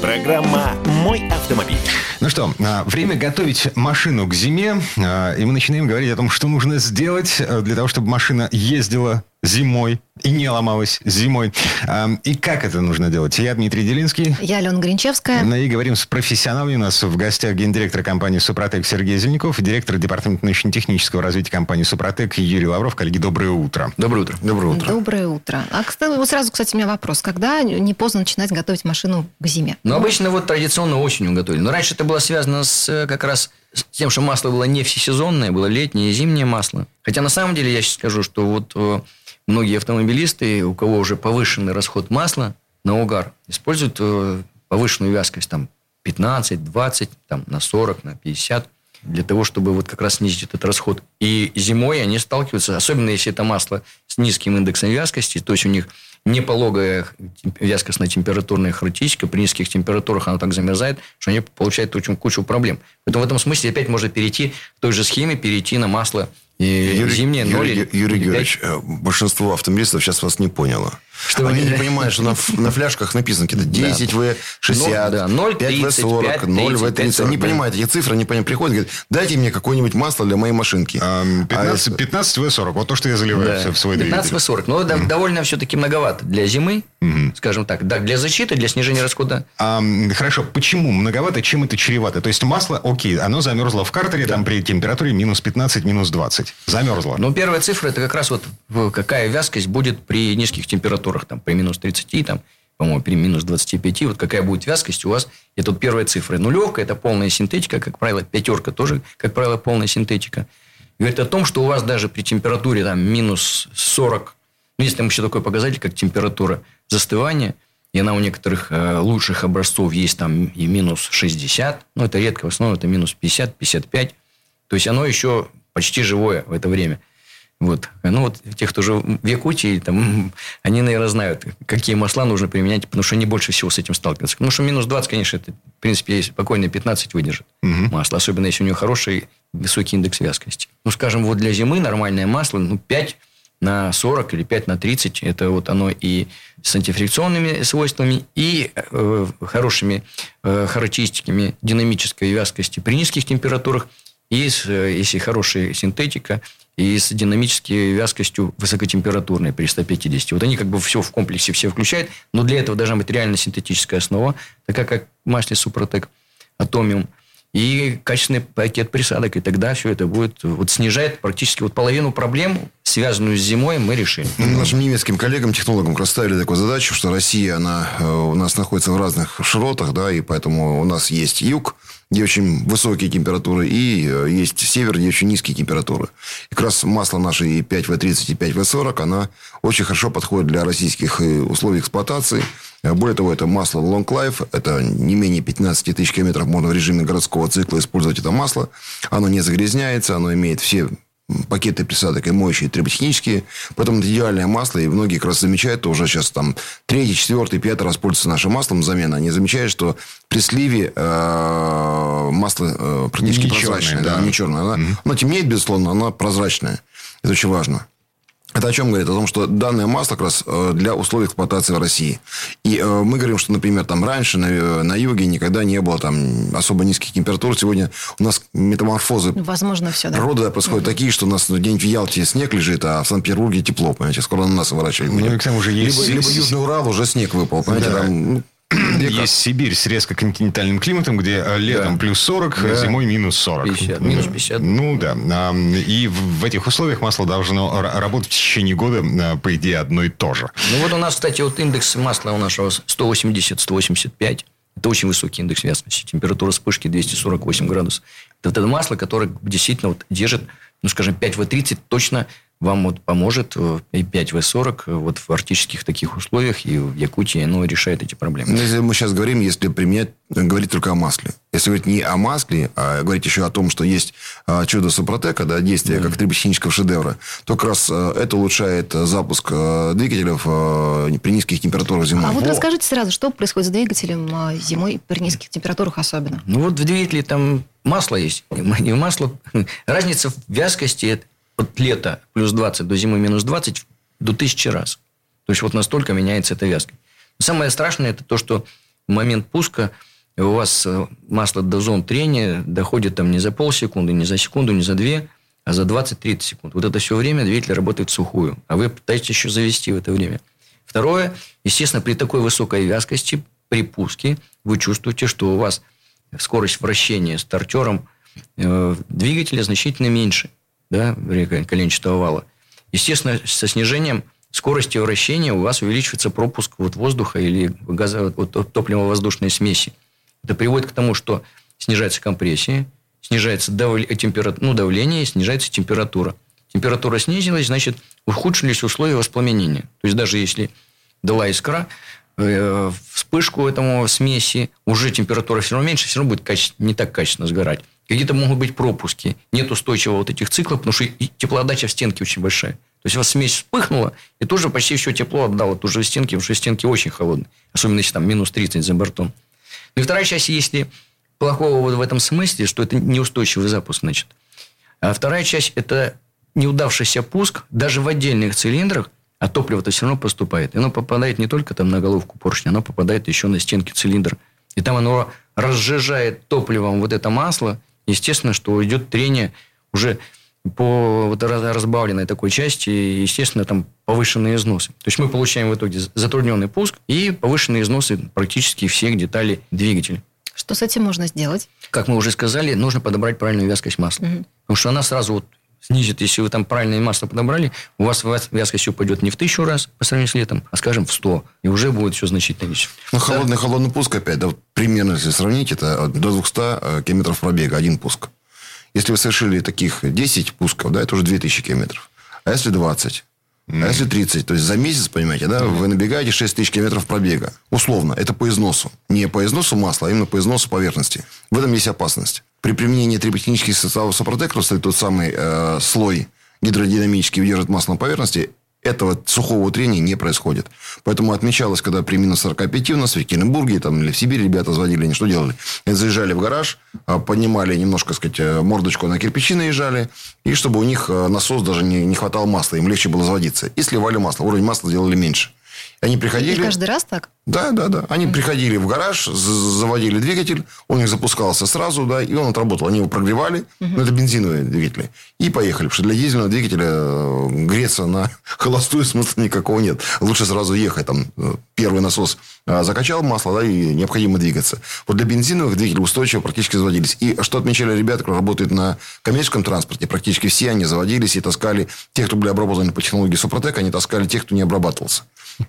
Программа «Мой автомобиль». Ну что, а, время готовить машину к зиме, а, и мы начинаем говорить о том, что нужно сделать а, для того, чтобы машина ездила зимой и не ломалась зимой. И как это нужно делать? Я Дмитрий Делинский. Я Алена Гринчевская. Ну и говорим с профессионалами. У нас в гостях гендиректор компании «Супротек» Сергей Зеленяков и директор департамента научно-технического развития компании «Супротек» Юрий Лавров. Коллеги, доброе утро. Доброе утро. Доброе утро. Доброе утро. А кстати, вот сразу, кстати, у меня вопрос. Когда не поздно начинать готовить машину к зиме? Ну, обычно вот традиционно осенью готовили. Но раньше это было связано с э, как раз с тем, что масло было не всесезонное, было летнее и зимнее масло. Хотя на самом деле я сейчас скажу, что вот э, многие автомобилисты, у кого уже повышенный расход масла на угар, используют э, повышенную вязкость там 15, 20, там, на 40, на 50 для того, чтобы вот как раз снизить этот расход. И зимой они сталкиваются, особенно если это масло с низким индексом вязкости, то есть у них непологая вязкостно-температурная характеристика, при низких температурах она так замерзает, что они получают очень кучу проблем. Поэтому в этом смысле опять можно перейти к той же схеме, перейти на масло и зимнее 0 Юрий, или Юрий 5. Георгиевич, э, большинство автомобилистов сейчас вас не поняло. Что Они не понимают, что на, на фляжках написано какие-то 10 В 60, Ну, да, 0, 5 В 40, 30, 0 В 30. 30, Они да. понимают эти цифры, они понимают, приходят и говорят, дайте мне какое-нибудь масло для моей машинки. Ам, А 15, это- 15 В40. Вот то, что я заливаю Да. в свой 15 двигатель. 40. Но да- довольно все-таки многовато для зимы, скажем так. Да, для защиты, для снижения расхода. Ам, хорошо, почему многовато, чем это чревато? То есть масло, окей, оно замерзло в картере, там при температуре минус 15, минус 20. Замерзло. Но первая цифра это как раз вот какая вязкость будет при низких температурах, там, при минус 30, там, по-моему, при минус 25, вот какая будет вязкость у вас. Это вот первая цифра. Нулевка – это полная синтетика, как правило, пятерка тоже, как правило, полная синтетика. Говорит о том, что у вас даже при температуре там, минус 40, ну, есть там еще такой показатель, как температура застывания, и она у некоторых э, лучших образцов есть там и минус 60, но это редко, в основном это минус 50, 55. То есть оно еще почти живое в это время. Вот. Ну, вот те, кто же в Якутии, там, они, наверное, знают, какие масла нужно применять, потому что они больше всего с этим сталкиваются. Потому что минус 20, конечно, это, в принципе, спокойно 15 выдержит масло, особенно если у него хороший высокий индекс вязкости. Ну, скажем, вот для зимы нормальное масло, ну, 5 на 40 или 5 на 30, это вот оно и с антифрикционными свойствами, и э, хорошими э, характеристиками динамической вязкости при низких температурах, и с, э, если хорошая синтетика, и с динамической вязкостью высокотемпературной при 150. Вот они как бы все в комплексе все включают, но для этого должна быть реально синтетическая основа, такая как масле Супротек, Атомиум, и качественный пакет присадок, и тогда все это будет, вот снижает практически вот половину проблем, связанную с зимой, мы решили. Ну, Нашим немецким коллегам, технологам как раз ставили такую задачу, что Россия, она э, у нас находится в разных широтах, да, и поэтому у нас есть юг, где очень высокие температуры, и э, есть север, где очень низкие температуры. И как раз масло наше и 5В30, и 5В40, она очень хорошо подходит для российских э, условий эксплуатации. Э, Более того, это масло Long Life, это не менее 15 тысяч километров можно в режиме городского цикла использовать это масло. Оно не загрязняется, оно имеет все пакеты присадок и моющие, и триботехнические. Поэтому это идеальное масло. И многие как раз замечают, то уже сейчас там третий, четвертый, пятый раз пользуются нашим маслом замена. Они замечают, что при сливе э, масло э, практически Не прозрачное. черное, да, да. не черное. Оно, оно темнеет, безусловно, оно прозрачное. Это очень важно. Это о чем говорит? О том, что данное масло как раз э, для условий эксплуатации в России. И э, мы говорим, что, например, там раньше на, э, на юге никогда не было там особо низких температур. Сегодня у нас метаморфозы Возможно, все, да. Природа происходит такие, что у нас ну, день в Ялте снег лежит, а в Санкт-Петербурге тепло, понимаете, скоро на нас выворачивать. Ну, и к тому же есть- либо, либо Южный Урал уже снег выпал, понимаете, Да. там, ну. Есть Сибирь с резко континентальным климатом, где э, летом Да. плюс 40, Да. зимой минус 40. 50, минус 50. Ну да. И в этих условиях масло должно работать в течение года, а, по идее, одно и то же. Ну, вот у нас, кстати, вот индекс масла у нашего 180-185. Это очень высокий индекс вязкости. Температура вспышки 248 градусов. Это, это масло, которое действительно вот держит, ну, скажем, 5 в 30 точно вам вот поможет и 5 В40 вот в арктических таких условиях и в Якутии оно решает эти проблемы. Ну, если мы сейчас говорим, если применять, говорить только о масле. Если говорить не о масле, а говорить еще о том, что есть чудо Супротека, да, действие mm-hmm. как триботехнического шедевра, то как раз это улучшает запуск двигателей при низких температурах зимой. А вот Во. расскажите сразу, что происходит с двигателем зимой при низких температурах особенно? Ну вот в двигателе там масло есть. Не масло. Разница в вязкости от лета плюс 20 до зимы минус 20 до тысячи раз. То есть, вот настолько меняется эта вязка. Самое страшное, это то, что в момент пуска у вас э, масло до зон трения доходит там не за полсекунды, не за секунду, не за две, а за 20-30 секунд. Вот это все время двигатель работает сухую, а вы пытаетесь еще завести в это время. Второе, естественно, при такой высокой вязкости, при пуске, вы чувствуете, что у вас скорость вращения стартером э, двигателя значительно меньше да, коленчатого вала. Естественно, со снижением скорости вращения у вас увеличивается пропуск вот воздуха или газа, вот, топливо-воздушной смеси. Это приводит к тому, что снижается компрессия, снижается дав... температура, ну, давление, снижается температура. Температура снизилась, значит, ухудшились условия воспламенения. То есть, даже если дала искра, вспышку этому смеси, уже температура все равно меньше, все равно будет каче... не так качественно сгорать. Какие-то могут быть пропуски. Нет устойчивого вот этих циклов, потому что теплоотдача в стенке очень большая. То есть, у вас смесь вспыхнула, и тоже почти все тепло отдало тоже в стенки, потому что стенки очень холодные. Особенно, если там минус 30 за бортом. Ну и вторая часть, если плохого вот в этом смысле, что это неустойчивый запуск, значит. А вторая часть – это неудавшийся пуск даже в отдельных цилиндрах, а топливо-то все равно поступает. И оно попадает не только там на головку поршня, оно попадает еще на стенки цилиндра. И там оно разжижает топливом вот это масло, естественно, что идет трение уже по вот разбавленной такой части, естественно, там повышенные износы. То есть мы получаем в итоге затрудненный пуск и повышенные износы практически всех деталей двигателя. Что с этим можно сделать? Как мы уже сказали, нужно подобрать правильную вязкость масла. Угу. Потому что она сразу вот снизит, если вы там правильное масло подобрали, у вас вязкость упадет не в тысячу раз по сравнению с летом, а, скажем, в сто. И уже будет все значительно меньше. Ну, да? холодный, холодный пуск опять, да, примерно, если сравнить, это до 200 э, километров пробега, один пуск. Если вы совершили таких 10 пусков, да, это уже 2000 километров. А если 20? А если 30? То есть, за месяц, понимаете, да, вы набегаете 6 тысяч километров пробега. Условно. Это по износу. Не по износу масла, а именно по износу поверхности. В этом есть опасность. При применении триботехнических составов Сопротек, тот самый э, слой гидродинамический удерживает масло на поверхности, этого сухого трения не происходит. Поэтому отмечалось, когда при минус 45 у нас в Екатеринбурге там, или в Сибири ребята звонили, они что делали? Они заезжали в гараж, а, поднимали немножко, сказать, э, мордочку на кирпичи наезжали, и чтобы у них э, насос даже не, не хватало масла, им легче было заводиться. И сливали масло. Уровень масла сделали меньше. Они приходили... И каждый раз так? Да, да, да. Они mm-hmm. приходили в гараж, заводили двигатель, он у них запускался сразу, да, и он отработал. Они его прогревали, mm-hmm. ну, это бензиновые двигатели, и поехали. Потому что для дизельного двигателя э, греться на холостую смысла никакого нет. Лучше сразу ехать. Там э, первый насос э, закачал масло, да, и необходимо двигаться. Вот для бензиновых двигателей устойчиво практически заводились. И что отмечали ребята, которые работают на коммерческом транспорте, практически все они заводились и таскали тех, кто были обработаны по технологии Супротек, они таскали тех, кто не обрабатывался.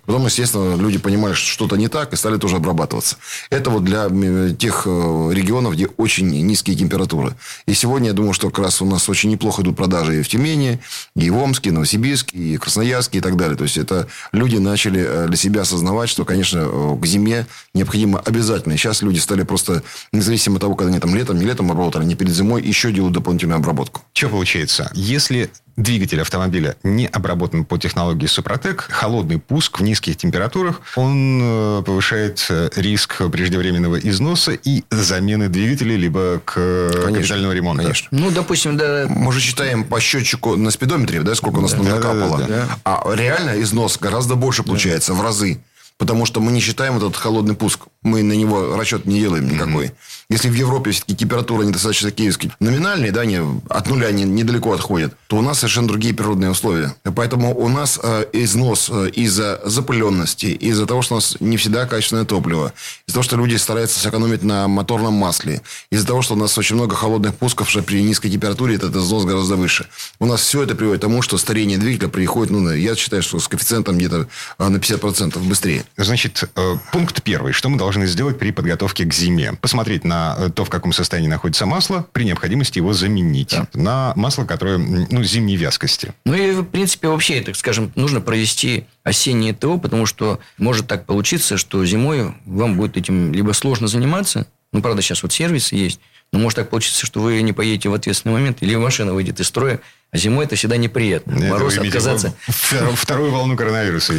Потом, естественно, люди понимали, что что-то не так, и стали тоже обрабатываться. Это вот для тех э, регионов, где очень низкие температуры. И сегодня, я думаю, что как раз у нас очень неплохо идут продажи и в Тюмени, и в Омске, и Новосибирске, и Красноярске, и так далее. То есть, это люди начали э, для себя осознавать, что, конечно, э, к зиме необходимо обязательно. Сейчас люди стали просто, независимо от того, когда они там летом, не летом обработали, они перед зимой еще делают дополнительную обработку. Что получается? Если двигатель автомобиля не обработан по технологии Супротек, холодный пуск в низких температурах, он э, повышает э, риск преждевременного износа и замены двигателя либо к конечно, капитального ремонта. Конечно. Ну, допустим, да... Мы же считаем по счетчику на спидометре, да, сколько у нас да, накапало. Да, да, да. А реально износ гораздо больше получается, да. в разы. Потому что мы не считаем этот холодный пуск. Мы на него расчет не делаем никакой. Mm-hmm. Если в Европе все-таки температура недостаточно такие номинальные, да, они от нуля не, недалеко отходят, то у нас совершенно другие природные условия. Поэтому у нас э, износ э, из-за запыленности, из-за того, что у нас не всегда качественное топливо, из-за того, что люди стараются сэкономить на моторном масле, из-за того, что у нас очень много холодных пусков, что при низкой температуре этот износ гораздо выше. У нас все это приводит к тому, что старение двигателя приходит, ну, я считаю, что с коэффициентом где-то э, на 50% быстрее. Значит, э, пункт первый. Что мы должны должны сделать при подготовке к зиме? Посмотреть на э, то, в каком состоянии находится масло, при необходимости его заменить Да. на масло, которое ну, зимней вязкости. Ну и, в принципе, вообще, так скажем, нужно провести осеннее ТО, потому что может так получиться, что зимой вам будет этим либо сложно заниматься, ну, правда, сейчас вот сервис есть, но может так получиться, что вы не поедете в ответственный момент, или машина выйдет из строя, а зимой это всегда неприятно. Это Мороз отказаться. втор- Вторую волну коронавируса.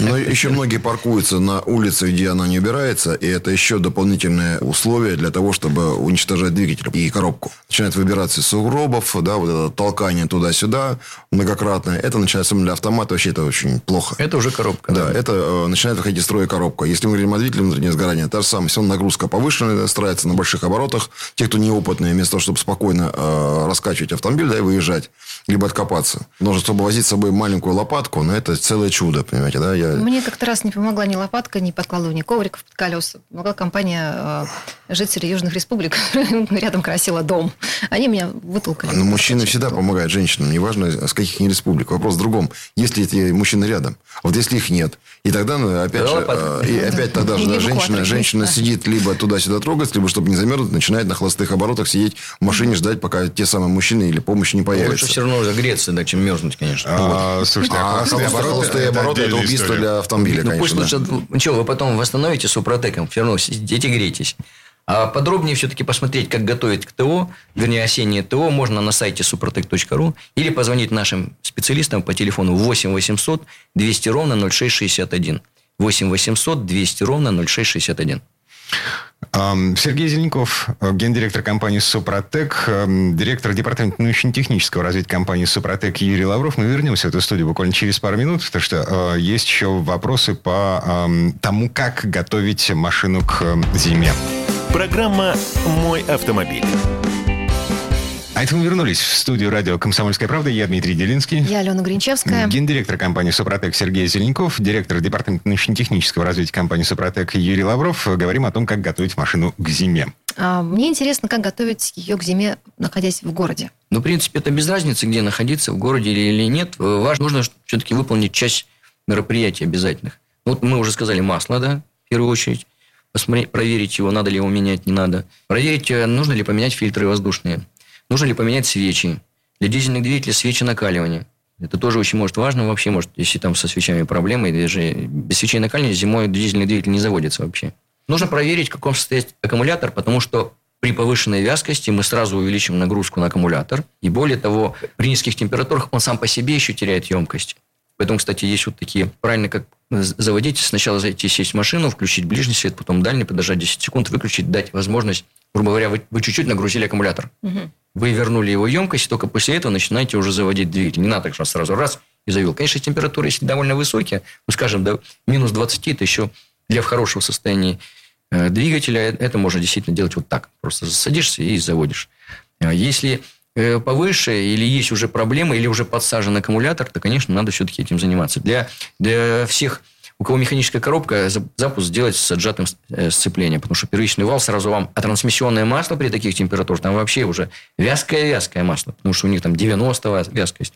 Но еще многие паркуются на улице, где она не убирается, и это еще дополнительное условие для того, чтобы уничтожать двигатель и коробку. Начинает выбираться из сугробов, да, вот это толкание туда-сюда многократное. Это начинается для автомата, вообще это очень плохо. Это уже коробка. Да, это э, начинает выходить из строя коробка. Если мы говорим о двигателе внутреннего сгорания, та же самая. Если он нагрузка повышенная, старается на больших оборотах, те, кто неопытные, вместо того, чтобы спокойно э, раскачивать автомобиль, да, и выезжать, либо откопаться. Нужно, чтобы возить с собой маленькую лопатку, но это целое чудо, понимаете, да? Я... Мне как-то раз не помогла ни лопатка, ни подкладывание ковриков под колеса. Помогла компания э, жителей Южных Республик. Рядом красила дом. Они меня вытолкали. Но мужчины всегда помогают женщинам, неважно, с каких ни республик. Вопрос в другом. Если эти мужчины рядом, вот если их нет, и тогда, ну, опять Да, же, э, и опять тогда же, да, женщина, женщина сидит либо туда-сюда трогаться, либо, чтобы не замерзнуть, начинает на холостых оборотах сидеть в машине, ждать, пока те самые мужчины или помощь не Лучше появится. Все равно греться, да, чем мерзнуть, конечно. А, Слушайте, а А холостые обороты холостые обороты это убийство история. для автомобиля, Ну, пусть конечно. да. лучше... Ничего, вы потом восстановите супротеком. Все равно сидите, грейтесь. А подробнее все-таки посмотреть, как готовить к ТО, вернее, осеннее ТО, можно на сайте suprotec.ru или позвонить нашим специалистам по телефону 8 800 200 ровно 0661. 8 800 200 ровно 0661. Ам, Сергей Зеленков, э, гендиректор компании «Супротек», эм, директор департамента научно-технического развития компании «Супротек» Юрий Лавров. Мы вернемся в эту студию буквально через пару минут, потому что э, есть еще вопросы по ам, тому, как готовить машину к зиме. Программа «Мой автомобиль». А это мы вернулись в студию радио «Комсомольская правда». Я Дмитрий Делинский. Я Алена Гринчевская. Гендиректор компании «Супротек» Сергей Зеленков, директор департамента научно-технического развития компании «Супротек» Юрий Лавров. Говорим о том, как готовить машину к зиме. А, Мне интересно, как готовить ее к зиме, находясь в городе. Ну, в принципе, это без разницы, где находиться, в городе или, или нет. Э, Важно, нужно все-таки выполнить часть мероприятий обязательных. Вот мы уже сказали масло, да, в первую очередь. Посмотреть, проверить его, надо ли его менять, не надо. Проверить, э, нужно ли поменять фильтры воздушные. Нужно ли поменять свечи. Для дизельных двигателей свечи накаливания. Это тоже очень может важно вообще, может, если там со свечами проблемы, даже без свечей накаливания зимой дизельный двигатель не заводится вообще. Нужно проверить, в каком состоянии аккумулятор, потому что при повышенной вязкости мы сразу увеличим нагрузку на аккумулятор. И более того, при низких температурах он сам по себе еще теряет емкость. Поэтому, кстати, есть вот такие, правильно как заводить, сначала зайти, сесть в машину, включить ближний свет, потом дальний, подождать 10 секунд, выключить, дать возможность, грубо говоря, вы, вы чуть-чуть нагрузили аккумулятор. Мгм. Вы вернули его емкость, и только после этого начинаете уже заводить двигатель. Не надо так сразу раз и завел. Конечно, температуры, если довольно высокие, ну, скажем, до минус 20, это еще для в хорошего состояния э, двигателя, э, это можно действительно делать вот так. Просто садишься и заводишь. А Если э, повыше или есть уже проблемы, или уже подсажен аккумулятор, то, конечно, надо все-таки этим заниматься. Для, для всех, у кого механическая коробка, за- запуск сделать с отжатым э, сцеплением, потому что первичный вал сразу вам, а трансмиссионное масло при таких температурах, там вообще уже вязкое-вязкое масло, потому что у них там 90 ва- вязкость.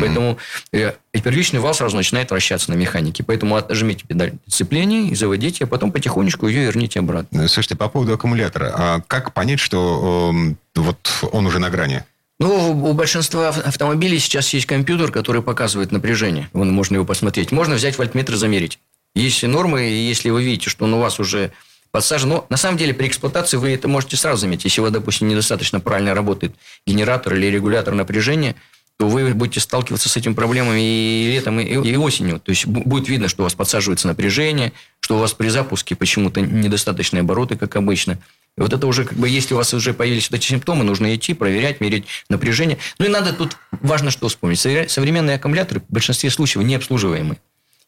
Поэтому э, первичный вал сразу начинает вращаться на механике. Поэтому отжмите педаль сцепления и заводите, а потом потихонечку ее верните обратно. Э, Слушайте, по поводу аккумулятора. А как понять, что эм, вот он уже на грани? Ну, у большинства ав- автомобилей сейчас есть компьютер, который показывает напряжение. Вон, можно его посмотреть. Можно взять вольтметр и замерить. Есть нормы, и если вы видите, что он у вас уже подсажен... Ну, на самом деле, при эксплуатации вы это можете сразу заметить. Если у вас, допустим, недостаточно правильно работает генератор или регулятор напряжения, то вы будете сталкиваться с этими проблемами и летом, и, и осенью. То есть, бу- будет видно, что у вас подсаживается напряжение, что у вас при запуске почему-то недостаточные обороты, как обычно. И вот это уже, как бы, если у вас уже появились вот эти симптомы, нужно идти, проверять, мерить напряжение. Ну и надо тут, важно что вспомнить. Совре- Современные аккумуляторы в большинстве случаев не обслуживаемы.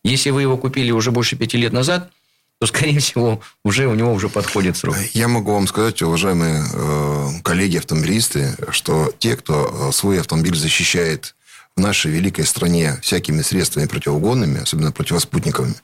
Если вы его купили уже больше пяти лет назад, то, скорее всего, уже у него уже подходит срок. Я могу вам сказать, уважаемые э, коллеги автомобилисты, что те, кто э, свой автомобиль защищает в нашей великой стране всякими средствами противоугонными, особенно противоспутниковыми,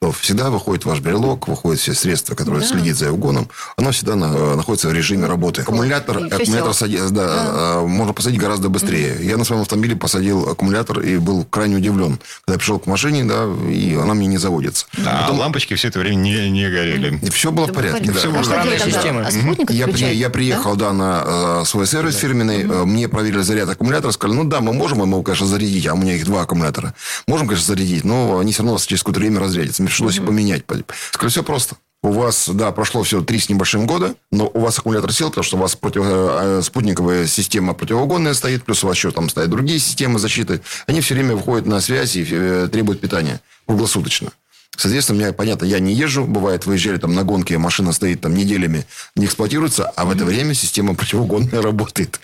то всегда выходит ваш брелок, выходят все средства, которые Да. следят за угоном, оно всегда на- находится в режиме работы. Аккумулятор, И аккумулятор сади- да, а, можно посадить гораздо быстрее. Я на своем автомобиле посадил аккумулятор и был крайне удивлен, когда я пришел к машине, да, и она мне не заводится. А лампочки все это время не, не горели. И все было в порядке. да. Всё А было? Система. А Я, при- я да? приехал, да, на э, свой сервис фирменный. Э, Мне проверили заряд аккумулятора. Сказали, ну да, мы можем ему, конечно, зарядить. А у меня их два аккумулятора. Можем, конечно, зарядить, но они все равно через какое-то время разрядятся. Мне пришлось их поменять. Сказали, все просто. У вас, да, прошло все три с небольшим года, но у вас аккумулятор сел, потому что у вас против, э, э, спутниковая система противоугонная стоит, плюс у вас еще там стоят другие системы защиты. Они все время выходят на связь и э, требуют питания круглосуточно. Соответственно, меня, понятно, я не езжу. Бывает, выезжали там на гонке, машина стоит там неделями, не эксплуатируется, а в это время система противоугонная работает.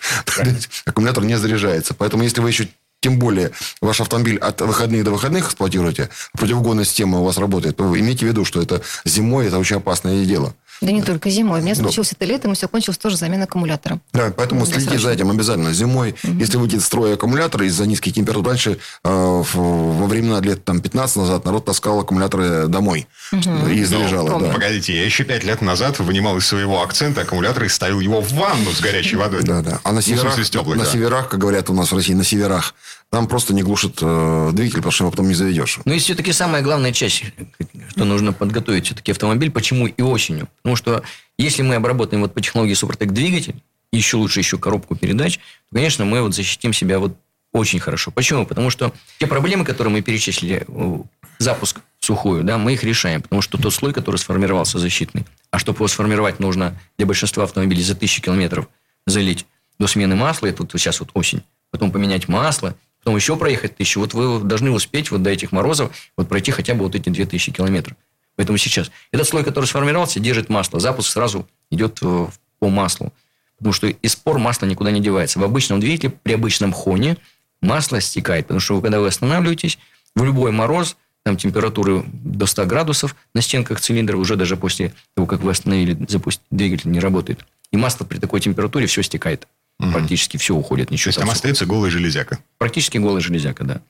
Аккумулятор не заряжается. Поэтому, если вы еще тем более ваш автомобиль от выходных до выходных эксплуатируете, а противоугонная система у вас работает, то имейте в виду, что это зимой это очень опасное дело. Да не только зимой. У меня Ну. случилось это летом, и все кончилось тоже заменой аккумулятора. Да, поэтому Ну, следите срочно. за этим обязательно. Зимой, если выйдет из строя аккумулятор из-за низких температур, раньше э, в- во времена лет там, 15 назад народ таскал аккумуляторы домой и заряжал. помню. да. Погодите, я еще пять лет назад вынимал из своего акцента аккумулятор и ставил его в ванну с горячей водой. Да, да. А на Ну, северах, с теплой, на да. северах, как говорят у нас в России, на северах, там просто не глушит э, двигатель, потому что его потом не заведешь. Ну и все-таки самая главная часть, что нужно подготовить все-таки автомобиль, почему и осенью. Потому что если мы обработаем вот по технологии Супротек двигатель, еще лучше еще коробку передач, то, конечно, мы вот защитим себя вот очень хорошо. Почему? Потому что те проблемы, которые мы перечислили, э, запуск сухую, да, мы их решаем, потому что тот слой, который сформировался защитный, а чтобы его сформировать, нужно для большинства автомобилей за тысячу километров залить до смены масла, это вот сейчас вот осень, потом поменять масло, потом еще проехать тысячу. Вот вы должны успеть вот до этих морозов вот пройти хотя бы вот эти 2000 километров. Поэтому сейчас этот слой, который сформировался, держит масло. Запуск сразу идет э, по маслу. Потому что из спор масло никуда не девается. В обычном двигателе, при обычном хоне масло стекает. Потому что вы, когда вы останавливаетесь, в любой мороз, там температуры до 100 градусов на стенках цилиндра, уже даже после того, как вы остановили, запустили, двигатель не работает. И масло при такой температуре все стекает. Практически все уходит. То Ничего есть там там остается голая железяка. Практически голая железяка, да.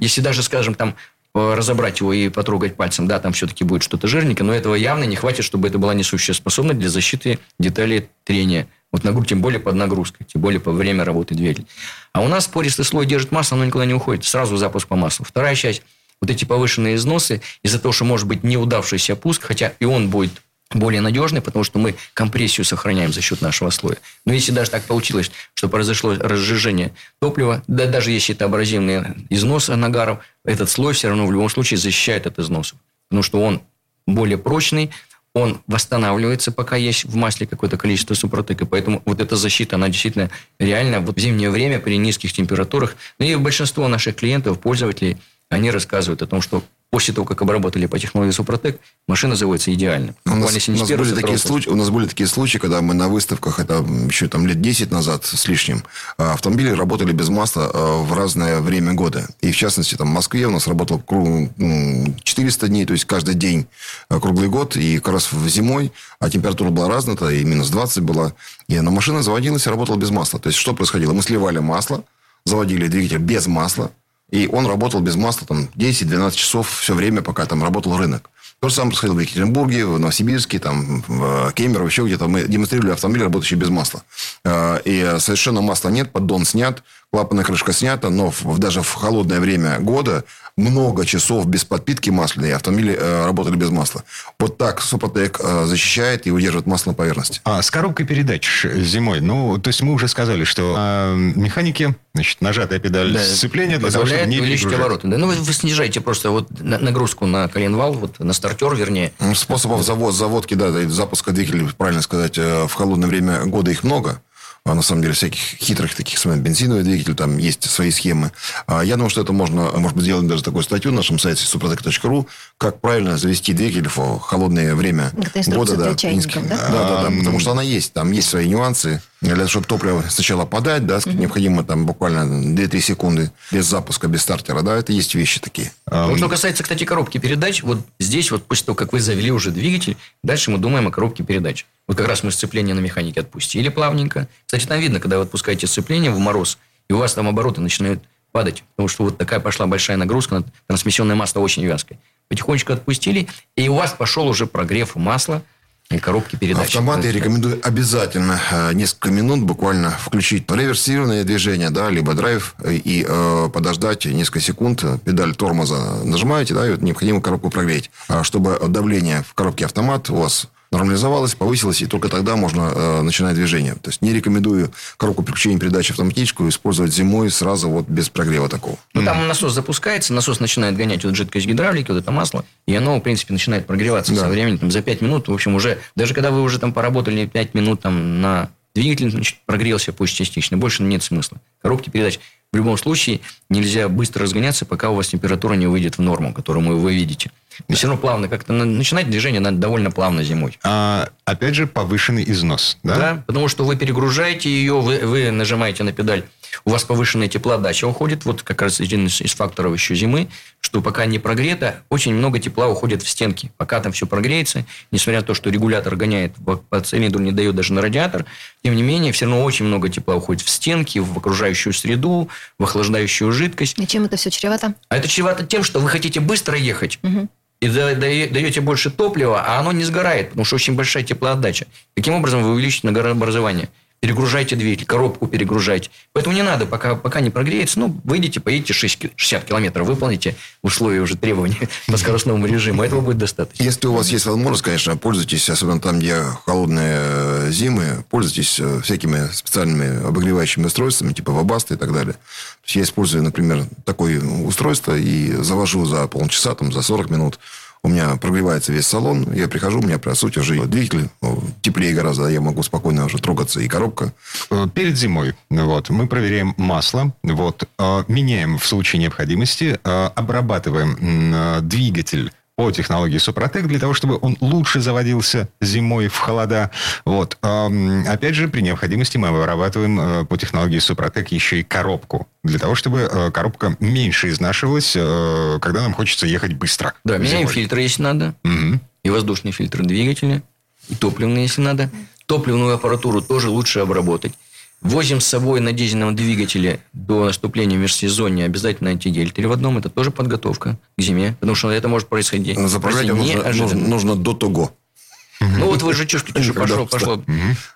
Если даже, скажем, там э, разобрать его и потрогать пальцем, да, там все-таки будет что-то жирненькое, но этого явно не хватит, чтобы это была несущая способность для защиты деталей трения. Вот нагруз, тем более под нагрузкой, тем более по время работы двигателя. А у нас пористый слой держит масло, оно никуда не уходит. Сразу запуск по маслу. Вторая часть, вот эти повышенные износы, из-за того, что может быть неудавшийся пуск, хотя и он будет более надежный, потому что мы компрессию сохраняем за счет нашего слоя. Но если даже так получилось, что произошло разжижение топлива, да даже если это абразивный износ нагаров, этот слой все равно в любом случае защищает от износов. Потому что он более прочный, он восстанавливается, пока есть в масле какое-то количество супротека. Поэтому вот эта защита, она действительно реально вот в зимнее время при низких температурах. Ну и большинство наших клиентов, пользователей, они рассказывают о том, что после того, как обработали по технологии Супротек, машина заводится идеально. У нас, у нас были такие случаи, у нас были такие случаи, когда мы на выставках, это еще там лет 10 назад с лишним, а, автомобили работали без масла а, в разное время года. И в частности, там в Москве у нас работал кру- м, 400 дней, то есть каждый день а, круглый год, и как раз в зимой, а температура была разная, и минус 20 была, и она машина заводилась и работала без масла. То есть что происходило? Мы сливали масло, заводили двигатель без масла, и он работал без масла там 10-12 часов все время, пока там работал рынок. То же самое происходило в Екатеринбурге, в Новосибирске, там, в Кемерово, еще где-то. Мы демонстрировали автомобиль, работающий без масла. Э, И совершенно масла нет, поддон снят, клапанная крышка снята, но в- даже в холодное время года много часов без подпитки масляной автомобили э, работали без масла. Вот так Супротек э, защищает и удерживает масло на поверхности. А с коробкой передач зимой, ну, то есть мы уже сказали, что а, механики, значит, нажатая педаль Да, сцепления для того, чтобы не увеличить обороты. Да, ну, вы, вы снижаете просто вот на- нагрузку на коленвал, вот на стартер, вернее. Способов завод, заводки, да, запуска двигателей, правильно сказать, э, в холодное время года их много. А на самом деле всяких хитрых таких, смотрите, бензиновый двигатель, там есть свои схемы. А Я думаю, что это можно, может быть, сделать даже такую статью на нашем сайте suprotec.ru, как правильно завести двигатель в холодное время года. для да, чайников, да? Да, да, да, потому что она есть, там есть свои нюансы. Для того, чтобы топливо сначала подать, да, необходимо там буквально 2-3 секунды без запуска, без стартера, да, это есть вещи такие. Ну, что касается, кстати, коробки передач, вот здесь вот после того, как вы завели уже двигатель, дальше мы думаем о коробке передач. Вот как раз мы сцепление на механике отпустили плавненько. Кстати, там видно, когда вы отпускаете сцепление в мороз, и у вас там обороты начинают падать, потому что вот такая пошла большая нагрузка, трансмиссионное масло очень вязкое. Потихонечку отпустили, и у вас пошел уже прогрев масла, и коробки передач. Автомат я рекомендую обязательно э, несколько минут буквально включить. Реверсивное движение, да, либо драйв, и э, подождать несколько секунд, педаль тормоза нажимаете, да, и вот необходимо коробку прогреть, а чтобы давление в коробке автомат у вас нормализовалась, повысилась, и только тогда можно э, начинать движение. То есть не рекомендую коробку переключения передач автоматическую использовать зимой сразу вот без прогрева такого. Ну, там насос запускается, насос начинает гонять вот жидкость гидравлики, вот это масло, и оно, в принципе, начинает прогреваться да. со временем, там, за 5 минут, в общем, уже, даже когда вы уже там поработали 5 минут там на двигатель, значит, прогрелся пусть частично, больше нет смысла. Коробки передач в любом случае нельзя быстро разгоняться, пока у вас температура не выйдет в норму, которую вы видите. Но все равно плавно как-то начинать движение надо довольно плавно зимой. А, опять же, повышенный износ, да? Да, потому что вы перегружаете ее, вы, вы нажимаете на педаль, у вас повышенная теплоотдача уходит. Вот как раз один из, из факторов еще зимы, что пока не прогрето, очень много тепла уходит в стенки. Пока там все прогреется, несмотря на то, что регулятор гоняет по цилиндру, не дает даже на радиатор, тем не менее, все равно очень много тепла уходит в стенки, в окружающую среду, в охлаждающую жидкость. И чем это все чревато? А это чревато тем, что вы хотите быстро ехать. Угу и даете больше топлива, а оно не сгорает, потому что очень большая теплоотдача. Таким образом, вы увеличите нагорообразование перегружайте двигатель, коробку перегружайте. Поэтому не надо, пока, пока не прогреется, ну, выйдете, поедете 60 километров, выполните условия уже требований по скоростному режиму, этого будет достаточно. Если у вас есть возможность, конечно, пользуйтесь, особенно там, где холодные э, зимы, пользуйтесь э, всякими специальными обогревающими устройствами, типа Вабаста и так далее. Я использую, например, такое устройство и завожу за полчаса, там, за 40 минут у меня прогревается весь салон, я прихожу, у меня, по сути, уже двигатель теплее гораздо, я могу спокойно уже трогаться, и коробка. Э, перед зимой вот, мы проверяем масло, вот, э, меняем в случае необходимости, э, обрабатываем двигатель по технологии Супротек для того, чтобы он лучше заводился зимой в холода. Вот. Опять же, при необходимости мы вырабатываем э, по технологии Супротек еще и коробку для того, чтобы э, коробка меньше изнашивалась, э, когда нам хочется ехать быстро. Да, меняем фильтры, если надо, угу. и воздушные фильтры двигателя, и топливные, если надо. Топливную аппаратуру тоже лучше обработать. Возим с собой на дизельном двигателе до наступления межсезонья обязательно антигель в одном. Это тоже подготовка к зиме. Потому что это может происходить. Заправлять нужно, нужно, нужно до того. Ну, вот вы же чувствуете, что пошло, пошло.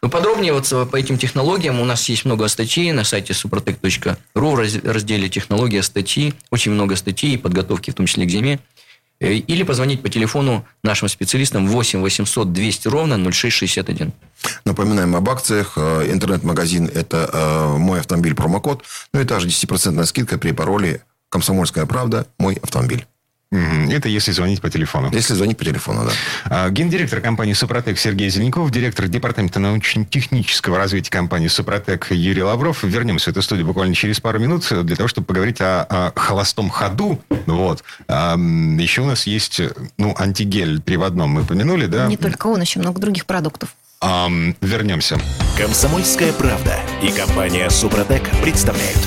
Ну, подробнее вот по этим технологиям у нас есть много статей на сайте suprotec.ru в разделе «Технология статьи». Очень много статей и подготовки, в том числе к зиме. Э, или позвонить по телефону нашим специалистам 8 800 200 ровно 0661. Напоминаем об акциях. Э, интернет-магазин – это э, «Мой автомобиль» промокод. Ну и также 10% скидка при пароле «Комсомольская правда. Мой автомобиль». Это если звонить по телефону. Если звонить по телефону, да. А, гендиректор компании «Супротек» Сергей Зеленков, директор департамента научно-технического развития компании «Супротек» Юрий Лавров. Вернемся в эту студию буквально через пару минут для того, чтобы поговорить о, о холостом ходу. Вот. А, еще у нас есть ну, антигель приводном, мы упомянули, да? Не только он, еще много других продуктов. А, вернемся. «Комсомольская правда» и компания «Супротек» представляют.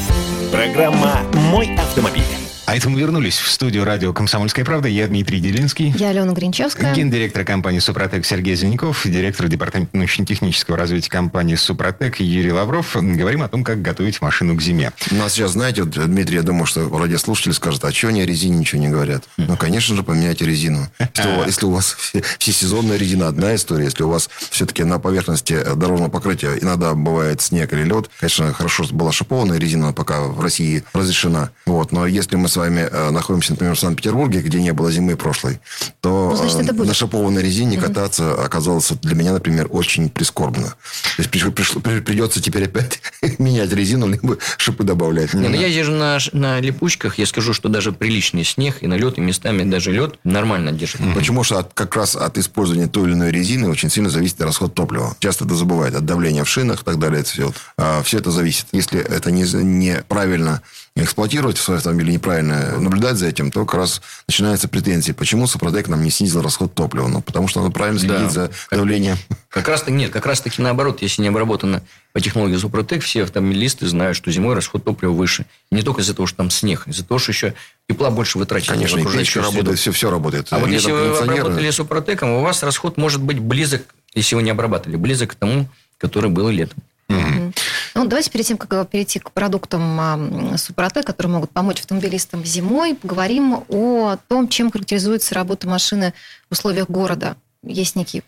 Программа «Мой автомобиль». А это мы вернулись в студию радио «Комсомольская правда». Я Дмитрий Делинский. Я Алена Гринчевская. Гендиректор компании «Супротек» Сергей Зеленяков. Директор департамента научно-технического развития компании «Супротек» Юрий Лавров. Говорим о том, как готовить машину к зиме. У нас сейчас, знаете, вот, Дмитрий, я думаю, что радиослушатели скажут, а что они о резине ничего не говорят? Ну, конечно же, поменяйте резину. Если, если у вас всесезонная резина, одна история. Если у вас все-таки на поверхности дорожного покрытия иногда бывает снег или лед, конечно, хорошо была шипованная резина, пока в России разрешена. Вот. Но если мы с вами э, находимся, например, в Санкт-Петербурге, где не было зимы прошлой, то ну, значит, э, на шипованной резине угу. кататься оказалось для меня, например, очень прискорбно. То есть пришло, пришло, придется теперь опять менять резину, либо шипы добавлять. Не, ну, я езжу на, на липучках, я скажу, что даже приличный снег и налет, и местами даже лед нормально держит. Почему что от, как раз от использования той или иной резины очень сильно зависит расход топлива. Часто это забывают. От давления в шинах и так далее. Это все, а, все это зависит. Если это не, неправильно эксплуатировать свой автомобиль неправильно, наблюдать за этим, то как раз начинаются претензии. Почему Супротек нам не снизил расход топлива? Ну, потому что он правильно следит да. за давлением. Как раз нет, как раз таки наоборот. Если не обработано по технологии Супротек, все автомобилисты знают, что зимой расход топлива выше. не только из-за того, что там снег, из-за того, что еще тепла больше вы тратите. Конечно, и печь работает, все, все работает. А вот если вы обработали Супротеком, у вас расход может быть близок, если вы не обрабатывали, близок к тому, который был летом. Угу. Ну, давайте перед тем, как перейти к продуктам Супротек, которые могут помочь автомобилистам зимой, поговорим о том, чем характеризуется работа машины в условиях города. Есть некие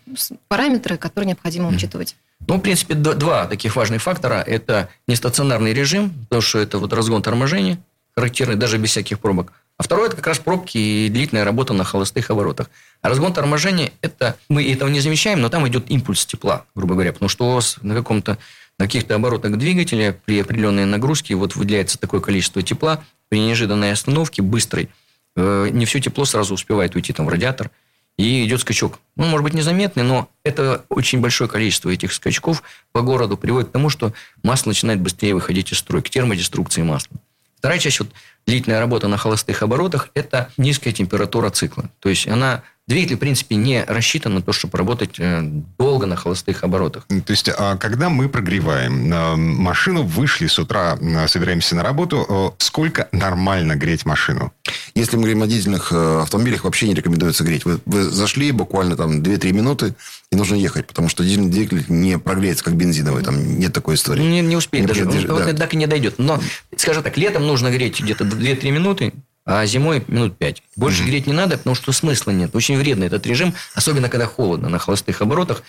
параметры, которые необходимо учитывать. Ну, в принципе, два таких важных фактора. Это нестационарный режим, потому что это вот разгон торможения, характерный даже без всяких пробок. А второе – это как раз пробки и длительная работа на холостых оборотах. А разгон торможения – это мы этого не замечаем, но там идет импульс тепла, грубо говоря, потому что на каком-то на каких-то оборотах двигателя при определенной нагрузке вот выделяется такое количество тепла при неожиданной остановке быстрой. Э, не все тепло сразу успевает уйти там в радиатор, и идет скачок. Ну, может быть, незаметный, но это очень большое количество этих скачков по городу приводит к тому, что масло начинает быстрее выходить из строя, к термодеструкции масла. Вторая часть, вот, длительная работа на холостых оборотах, это низкая температура цикла. То есть, она Двигатель, в принципе, не рассчитан на то, чтобы работать э, долго на холостых оборотах. То есть, а когда мы прогреваем э, машину, вышли с утра, э, собираемся на работу, сколько нормально греть машину? Если мы говорим о дизельных автомобилях, вообще не рекомендуется греть. Вы, вы зашли буквально там 2-3 минуты, и нужно ехать, потому что дизельный двигатель не прогреется, как бензиновый. Там нет такой истории. Не, не успеет не даже. Он, да. так и не дойдет. Но, скажем так, летом нужно греть где-то 2-3 минуты, а зимой минут 5. Больше mm-hmm. греть не надо, потому что смысла нет. Очень вредный этот режим, особенно когда холодно, на холостых оборотах.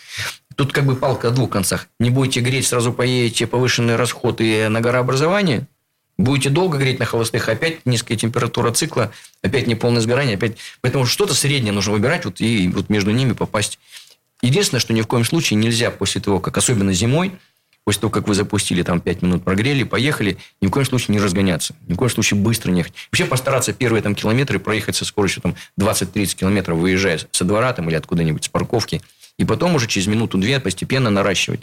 Тут как бы палка о двух концах. Не будете греть, сразу поедете повышенный расход и нагорообразование. Будете долго греть на холостых, опять низкая температура цикла, опять неполное сгорание, опять... Поэтому что-то среднее нужно выбирать вот, и вот между ними попасть. Единственное, что ни в коем случае нельзя после того, как особенно зимой, после того, как вы запустили, там, 5 минут прогрели, поехали, ни в коем случае не разгоняться, ни в коем случае быстро не ехать. Вообще постараться первые там километры проехать со скоростью там 20-30 километров, выезжая со двора там или откуда-нибудь с парковки, и потом уже через минуту-две постепенно наращивать.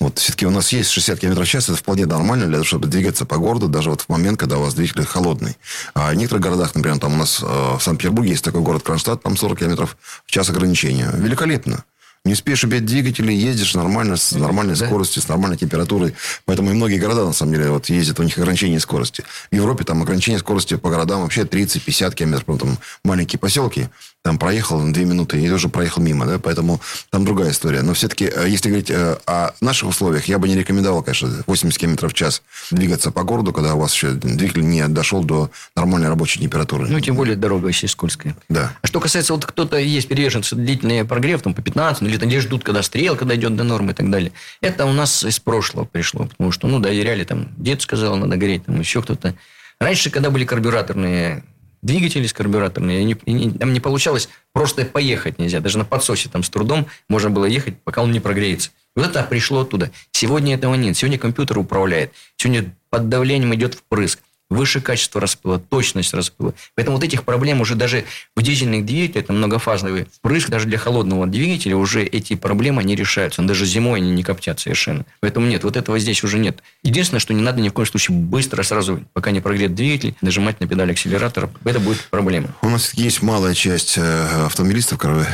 Вот все-таки у нас есть 60 км в час, это вполне нормально для того, чтобы двигаться по городу, даже вот в момент, когда у вас двигатель холодный. А в некоторых городах, например, там у нас э, в Санкт-Петербурге есть такой город Кронштадт, там 40 км в час ограничения. Великолепно. Не успеешь убить двигатели, ездишь нормально, с нормальной да? скоростью, с нормальной температурой. Поэтому и многие города, на самом деле, вот ездят, у них ограничение скорости. В Европе там ограничение скорости по городам вообще 30-50 км. Там маленькие поселки, там проехал на 2 минуты и тоже проехал мимо. Да? Поэтому там другая история. Но все-таки, э, если говорить э, о наших условиях, я бы не рекомендовал, конечно, 80 км в час двигаться по городу, когда у вас еще двигатель не дошел до нормальной рабочей температуры. Ну, тем более дорога еще скользкая. Да. А что касается, вот кто-то есть приверженцы длительный прогрев, там по 15, или там ждут, когда стрелка дойдет до нормы и так далее. Это у нас из прошлого пришло, потому что, ну, доверяли, там, дед сказал, надо гореть, там, еще кто-то. Раньше, когда были карбюраторные двигатели с карбюраторные, не, не, там не получалось просто поехать нельзя. Даже на подсосе там с трудом можно было ехать, пока он не прогреется. Вот это пришло оттуда. Сегодня этого нет. Сегодня компьютер управляет. Сегодня под давлением идет впрыск выше качество распыла, точность распыла. Поэтому вот этих проблем уже даже в дизельных двигателях, это многофазовый впрыск, даже для холодного двигателя уже эти проблемы не решаются. Даже зимой они не коптят совершенно. Поэтому нет, вот этого здесь уже нет. Единственное, что не надо ни в коем случае быстро сразу, пока не прогрет двигатель, нажимать на педаль акселератора. Это будет проблема. У нас есть малая часть э, автомобилистов, которые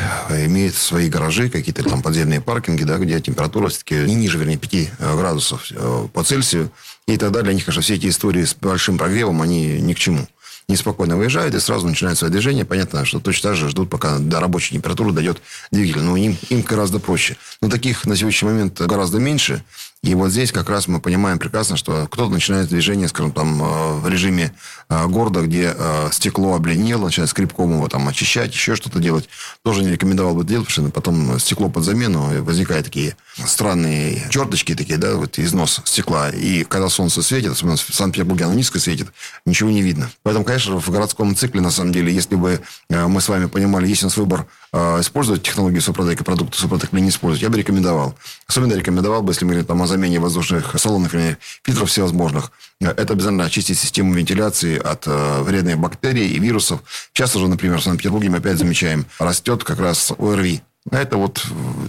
имеют свои гаражи, какие-то там подземные паркинги, да, где температура все-таки не ниже, вернее, 5 э, градусов э, по Цельсию. И тогда для них, конечно, все эти истории с большим прогревом, они ни к чему. Неспокойно выезжают и сразу начинают свое движение. Понятно, что точно так же ждут, пока до рабочей температуры дойдет двигатель. Но им, им гораздо проще. Но таких на сегодняшний момент гораздо меньше. И вот здесь как раз мы понимаем прекрасно, что кто-то начинает движение, скажем, там, э, в режиме э, города, где э, стекло обледенело, начинает скрипком его там очищать, еще что-то делать. Тоже не рекомендовал бы делать, потому что потом стекло под замену, и возникают такие странные черточки такие, да, вот износ стекла. И когда солнце светит, особенно в Санкт-Петербурге оно низко светит, ничего не видно. Поэтому, конечно, в городском цикле, на самом деле, если бы мы с вами понимали, есть у нас выбор использовать технологию Супротек и продукты Супротек или не использовать, я бы рекомендовал. Особенно рекомендовал бы, если мы говорим там о замене воздушных салонов или фильтров всевозможных. Это обязательно очистить систему вентиляции от э, вредных бактерий и вирусов. Сейчас уже, например, в Санкт-Петербурге мы опять замечаем, растет как раз ОРВИ. Это вот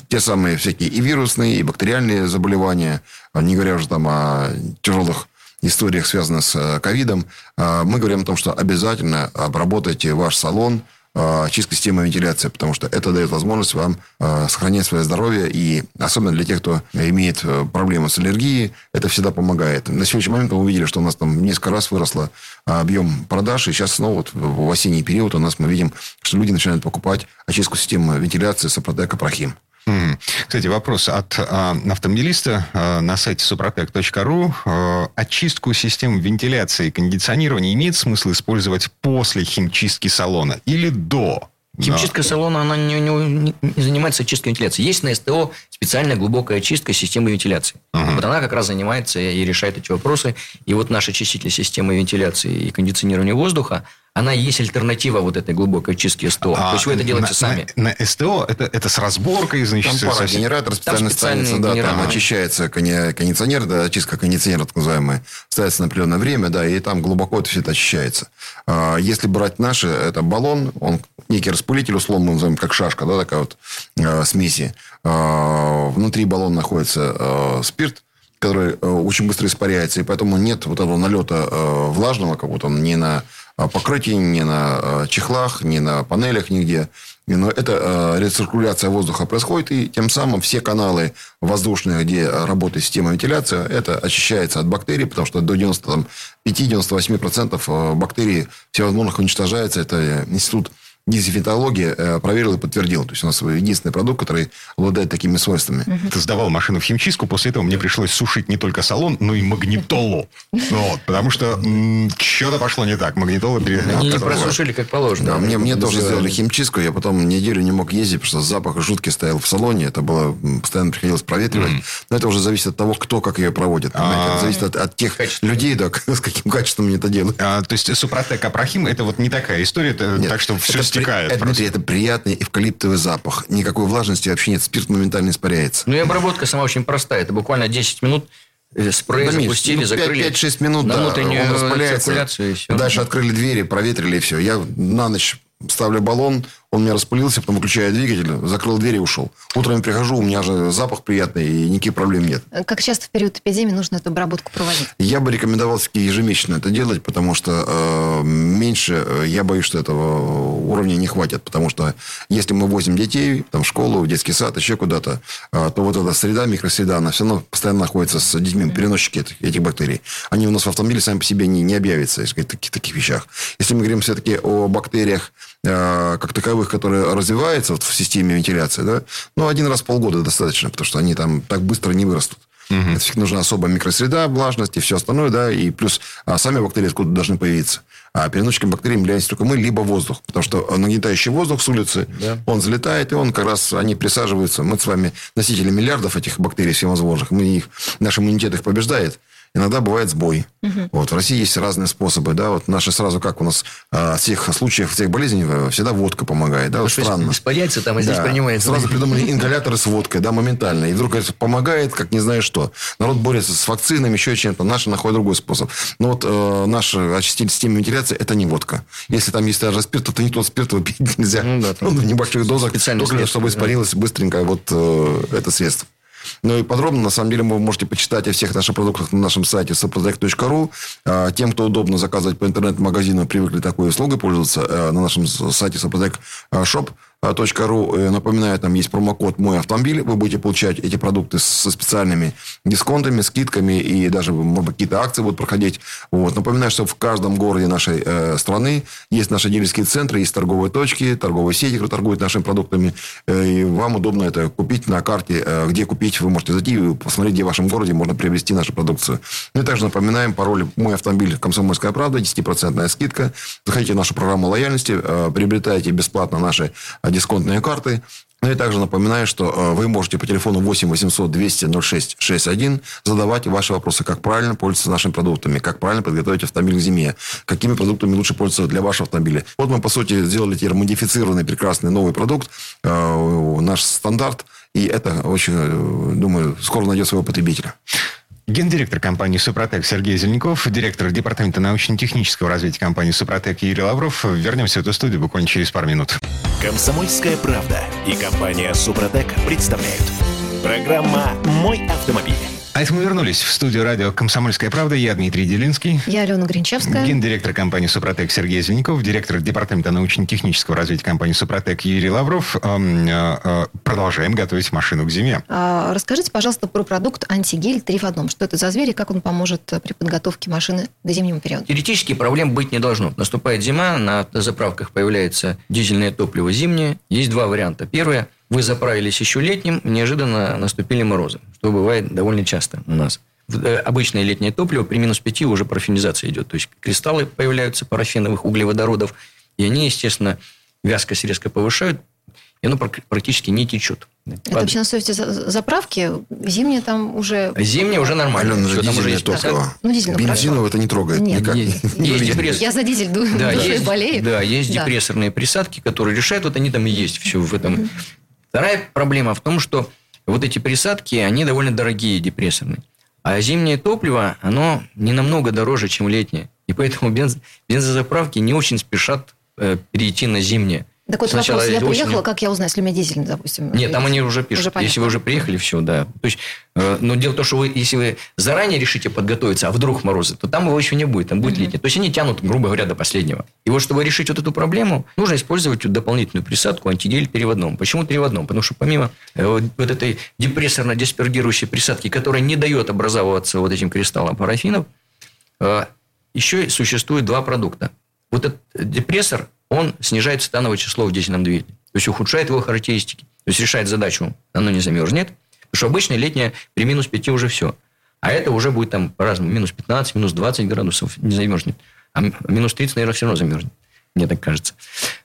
те самые всякие и вирусные, и бактериальные заболевания, не говоря уже там о тяжелых историях, связанных с э, ковидом. А мы говорим о том, что обязательно обработайте ваш салон – Э, очистка системы вентиляции, потому что это дает возможность вам э, сохранять свое здоровье. И особенно для тех, кто имеет э, проблемы с аллергией, это всегда помогает. На сегодняшний момент мы увидели, что у нас там несколько раз выросло объем продаж. И сейчас снова вот в осенний период у нас мы видим, что люди начинают покупать очистку системы вентиляции Сопротека Прохим. Кстати, вопрос от а, автомобилиста а, на сайте suprotec.ru. А, очистку системы вентиляции и кондиционирования имеет смысл использовать после химчистки салона или до? Химчистка салона, она не, не- не занимается чисткой вентиляции. Есть на СТО специальная глубокая чистка системы вентиляции. Ага. Вот она как раз занимается и решает эти вопросы. И вот наш очиститель системы вентиляции и кондиционирования воздуха, она есть альтернатива вот этой глубокой чистки СТО. А, То есть вы это делаете на, сами. На, на СТО это, это с разборкой, значит, Там пара генератор специально ставится, да, там очищается кони- кондиционер, да, очистка кондиционера, так называемая, ставится на определенное время, да, и там глубоко это все это очищается. А, Если брать наши, это баллон, он некий распылитель, условно мы называем как шашка, да, такая вот э, смеси. А, Внутри баллона находится э, спирт, который э, очень быстро испаряется, и поэтому нет вот этого налета э, влажного какого-то ни на э, покрытии, ни на э, чехлах, ни на панелях, нигде. Но эта э, рециркуляция воздуха происходит, и тем самым все каналы воздушные, где э, работает система вентиляции, это очищается от бактерий, потому что до 95-98% э, бактерий всевозможных уничтожается. Это э, институт дезинфектологии э, проверил и подтвердил. То есть у нас единственный продукт, который обладает такими свойствами. Ты сдавал машину в химчистку, после этого мне пришлось сушить не только салон, но и магнитолу. Вот, потому что что-то пошло не так. Магнитола не просушили как положено. Да, мне, мне тоже Сделали. химчистку. Я потом неделю не мог ездить, потому что запах жуткий стоял в салоне. Это было постоянно приходилось проветривать. Но это уже зависит от того, кто как ее проводит. Это зависит от, от тех Качество. людей, да, с каким качеством они это делают. А, то есть Супротек Апрахим это вот не такая история, это Нет, так что все это стекает. Это, просто. Дмитрий, это приятный эвкалиптовый запах. Никакой влажности вообще нет. Спирт моментально испаряется. Ну и обработка сама очень простая. Это буквально 10 минут э, спрей Да, запустили, ну, закрыли. 5-6 минут, на да, он распыляется. и все. Дальше открыли двери, проветрили и все. Я на ночь ставлю баллон, он у меня распылился, потом выключаю двигатель, закрыл дверь и ушел. Утром я прихожу, у меня же запах приятный, и никаких проблем нет. Как часто в период эпидемии нужно эту обработку проводить? Я бы рекомендовал все-таки ежемесячно это делать, потому что э, меньше, э, я боюсь, что этого уровня не хватит. Потому что если мы возим детей там, в школу, в детский сад, еще куда-то, э, то вот эта среда, микросреда, она все равно постоянно находится с детьми, переносчики этих, этих бактерий. Они у нас в автомобиле сами по себе не, не объявятся, если говорить о таких, таких вещах. Если мы говорим все-таки о бактериях, э, как таковых, которые развиваются вот в системе вентиляции, да, ну, один раз в полгода достаточно, потому что они там так быстро не вырастут. Это всегда нужна особая микросреда, влажность и все остальное, да, и плюс а, сами бактерии откуда должны появиться. А переносчиком бактерий являемся только мы, либо воздух. Потому что нагнетающий воздух с улицы, он залетает, и он как раз, они присаживаются. Мы с вами носители миллиардов этих бактерий всевозможных. Мы их, наш иммунитет их побеждает. Иногда бывает сбой. Вот, в России есть разные способы. Да, вот наши сразу, как у нас а, всех случаев, всех болезней, э, всегда водка помогает. Да, вот странно. испаряется там, а здесь Да. принимается. Сразу придумали ингаляторы с водкой, да, моментально. И вдруг это помогает, как не знаю что. Народ борется с вакцинами, еще чем-то. Наши находят другой способ. Но вот э, наш очиститель системы вентиляции – это не водка. Если там есть даже спирт, то это не тот спирт, его пить нельзя. Ну да, там Он в небольших дозах, только средство, чтобы да. испарилось быстренько вот э, это средство. Ну и подробно, на самом деле, вы можете почитать о всех наших продуктах на нашем сайте soprotec.ru. А, Тем, кто удобно заказывать по интернет-магазину, привыкли такой услугой пользоваться, э, на нашем сайте soprotec.shop.ru. Э, Напоминаю, там есть промокод «Мой автомобиль». Вы будете получать эти продукты со специальными дисконтами, скидками и даже, может быть, какие-то акции будут проходить. Вот. Напоминаю, что в каждом городе нашей э, страны есть наши дилерские центры, есть торговые точки, торговые сети, которые торгуют нашими продуктами. Э, И вам удобно это купить на карте. Э, Где купить, вы можете зайти и посмотреть, где в вашем городе можно приобрести нашу продукцию. Ну и также напоминаем пароль «Мой автомобиль. Комсомольская правда». 10% скидка. Заходите в нашу программу лояльности, э, приобретайте бесплатно наши дисконтные карты. Ну и также напоминаю, что э, вы можете по телефону 8 800 200 06 61 задавать ваши вопросы, как правильно пользоваться нашими продуктами, как правильно подготовить автомобиль к зиме, какими продуктами лучше пользоваться для вашего автомобиля. Вот мы, по сути, сделали теперь модифицированный прекрасный новый продукт, э, наш стандарт, и это очень, э, думаю, скоро найдет своего потребителя. Гендиректор компании «Супротек» Сергей Зеленков, директор департамента научно-технического развития компании «Супротек» Юрий Лавров. Вернемся в эту студию буквально через пару минут. Комсомольская правда и компания Супротек представляют. Программа «Мой автомобиль». А это мы вернулись в студию радио «Комсомольская правда». Я Дмитрий Делинский. Я Алена Гринчевская. Гендиректор компании «Супротек» Сергей Звеняков, директор департамента научно-технического развития компании «Супротек» Юрий Лавров. Эм, э, э, Продолжаем готовить машину к зиме. А, Расскажите, пожалуйста, про продукт антигель 3 в одном. Что это за зверь и как он поможет э, при подготовке машины к зимнему периоду? Теоретически проблем быть не должно. Наступает зима, на заправках появляется дизельное топливо зимнее. Есть два варианта. Первое – вы заправились еще летним, неожиданно наступили морозы, что бывает довольно часто у нас. Э, обычное летнее топливо при минус 5 уже парафинизация идет. То есть кристаллы появляются парафиновых углеводородов, и они, естественно, вязкость резко повышают, и оно практически не течет. Это вообще на совести заправки? Зимние там уже... Зимние уже нормально. Алена, же дизельное топливо. Ну, Бензиновое это не трогает Нет. никак. Есть, есть депресс... Я за дизель да, есть, болею. Да, есть да. депрессорные присадки, которые решают, вот они там и есть все в этом. Вторая проблема в том, что вот эти присадки, они довольно дорогие, депрессорные. А зимнее топливо, оно не намного дороже, чем летнее. И поэтому бенз, бензозаправки не очень спешат э, перейти на зимнее. Так вот Сначала вопрос, я приехала, осенью... как я узнаю, если у меня дизель, допустим? Нет, там они уже пишут. Уже если вы уже приехали, все, да. То есть, э, но дело в том, что вы, если вы заранее решите подготовиться, а вдруг морозы, то там его еще не будет, там будет mm-hmm. летний. То есть, они тянут, грубо говоря, до последнего. И вот, чтобы решить вот эту проблему, нужно использовать дополнительную присадку антигель переводном. Почему переводном? Потому что помимо э, вот, вот этой депрессорно-диспергирующей присадки, которая не дает образовываться вот этим кристаллам парафинов, э, еще существует два продукта. Вот этот депрессор он снижает цитановое число в дизельном двигателе. То есть, ухудшает его характеристики. То есть, решает задачу, оно не замерзнет. Потому что обычно летнее при минус 5 уже все. А это уже будет там по-разному. Минус 15, минус 20 градусов не замерзнет. А минус 30, наверное, все равно замерзнет. Мне так кажется.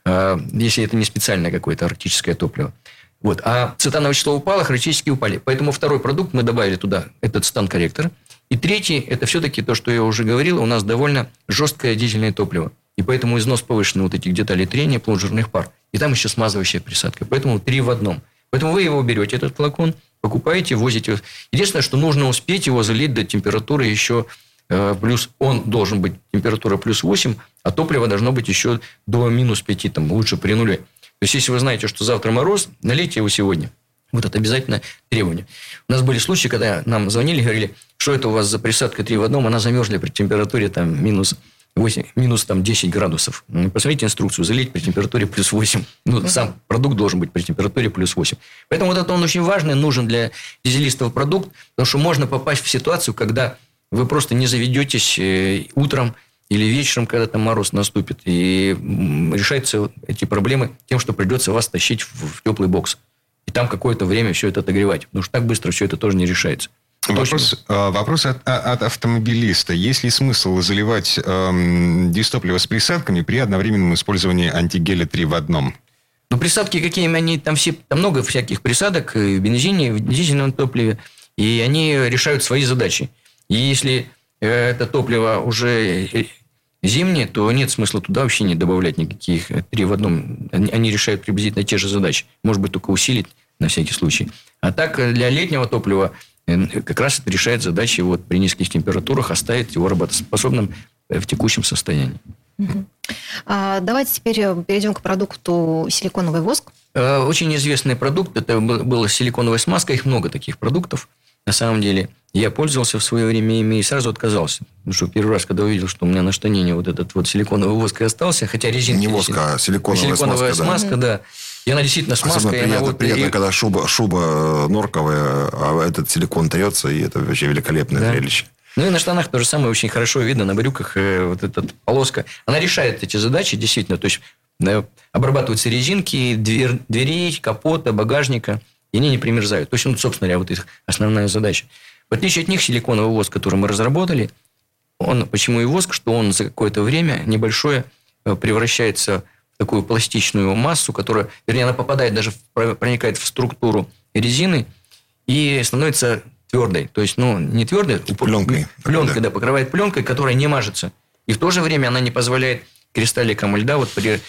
А, если это не специальное какое-то арктическое топливо. Вот. А цитановое число упало, характеристики упали. Поэтому второй продукт мы добавили туда, этот стан-корректор. И третий, это все-таки то, что я уже говорил, у нас довольно жесткое дизельное топливо. И поэтому износ повышенный вот этих деталей трения, плод пар. И там еще смазывающая присадка. Поэтому три в одном. Поэтому вы его берете, этот флакон, покупаете, возите. Единственное, что нужно успеть его залить до температуры еще э, плюс, он должен быть температура плюс 8, а топливо должно быть еще до минус 5, там, лучше при нуле. То есть, если вы знаете, что завтра мороз, налейте его сегодня. Вот это обязательно требование. У нас были случаи, когда нам звонили и говорили, что это у вас за присадка 3 в одном, она замерзла при температуре там минус 8, минус там 10 градусов. Ну, посмотрите инструкцию, залить при температуре плюс 8. Ну, сам продукт должен быть при температуре плюс 8. Поэтому вот это он очень важный, нужен для дизелистов продукт, потому что можно попасть в ситуацию, когда вы просто не заведетесь э, утром или вечером, когда там мороз наступит, и решаются эти проблемы тем, что придется вас тащить в теплый бокс. И там какое-то время все это отогревать. Потому что так быстро все это тоже не решается. Вопрос, а, вопрос от, от автомобилиста. Есть ли смысл заливать эм, дистопливо с присадками при одновременном использовании антигеля 3 в одном? Ну, присадки какие они, там все, там много всяких присадок в бензине, в дизельном топливе, и они решают свои задачи. И если э, это топливо уже э, зимнее, то нет смысла туда вообще не добавлять никаких э, три в одном. Они, они решают приблизительно те же задачи. Может быть, только усилить на всякий случай. А так для летнего топлива как раз это решает задачи вот при низких температурах оставить его работоспособным в текущем состоянии. А, давайте теперь э, перейдем к продукту силиконовый воск. Э, очень известный продукт. Это была силиконовая смазка. Их много таких продуктов. На самом деле, я пользовался в свое время ими и сразу отказался. Потому что первый раз, когда увидел, что у меня на штанине вот этот вот силиконовый воск и остался, хотя резинки... Не воск, а силиконовая, силиконовая смазка, смазка, да. да. И она действительно смазка. Особенно приятно, вот, приятно и... когда шуба, шуба норковая, а этот силикон трется, и это вообще великолепное да. зрелище. Ну и на штанах то же самое очень хорошо видно, на брюках э, вот эта полоска. Она решает эти задачи, действительно. То есть да, обрабатываются резинки, дверь, дверей, капота, багажника, и они не примерзают. То есть, ну, собственно говоря, вот их основная задача. В отличие от них, силиконовый воск, который мы разработали, он, почему и воск, что он за какое-то время небольшое э, превращается такую пластичную массу, которая, вернее, она попадает даже, в, проникает в структуру резины и становится твердой. То есть, ну, не твердой, пленкой. Пленкой, да. да, покрывает пленкой, которая не мажется. И в то же время она не позволяет кристалликам льда, вот при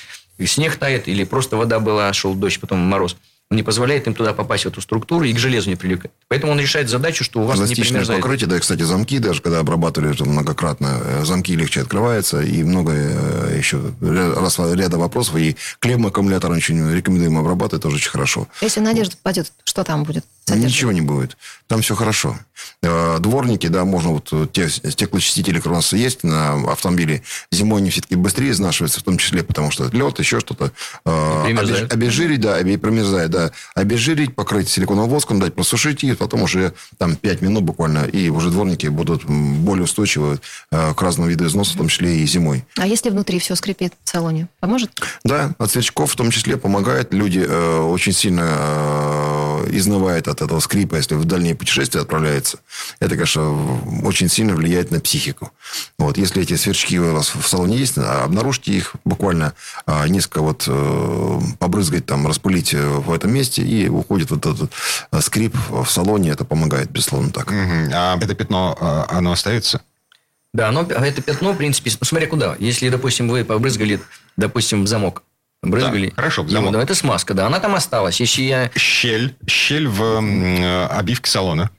снег тает или просто вода была, шел дождь, потом мороз – не позволяет им туда попасть в эту структуру и к железу не привлекать. Поэтому он решает задачу, что у вас не примерзает. покрытие, да, кстати, замки, даже когда обрабатывали это многократно, э, замки легче открываются, и много э, еще раз, ряда вопросов, и клеммы аккумулятора очень рекомендуем обрабатывать, тоже очень хорошо. Если Надежда попадет, что там будет? Содержит? Ничего не будет. Там все хорошо. Э, Дворники, да, можно вот э, те стеклоочистители, которые у нас есть на автомобиле, зимой они все-таки быстрее изнашиваются, в том числе, потому что лед, еще что-то. Э, Обезжирить, да, промерзает, да. Обезжирить, покрыть силиконовым воском, дать просушить, и потом уже там 5 минут буквально, и уже дворники будут более устойчивы к разному виду износа, в том числе и зимой. А если внутри все скрипит в салоне, поможет? Да, от сверчков в том числе помогает. Люди э, очень сильно э, изнывают от этого скрипа, если в дальние путешествия отправляются. Это, конечно, очень сильно влияет на психику. Вот, если эти сверчки у вас в салоне есть, а, обнаружьте их буквально а, несколько вот э, побрызгать там, распылить э, в этом месте, и уходит вот этот э, скрип в салоне. Это помогает, безусловно, так. А это пятно, э, оно остается? Да, оно, это пятно, в принципе, смотря куда. Если, допустим, вы побрызгали, допустим, в замок, брызгали. Да, хорошо, в его, замок. да, это смазка, да, она там осталась. Если я Щель, щель в э, обивке салона.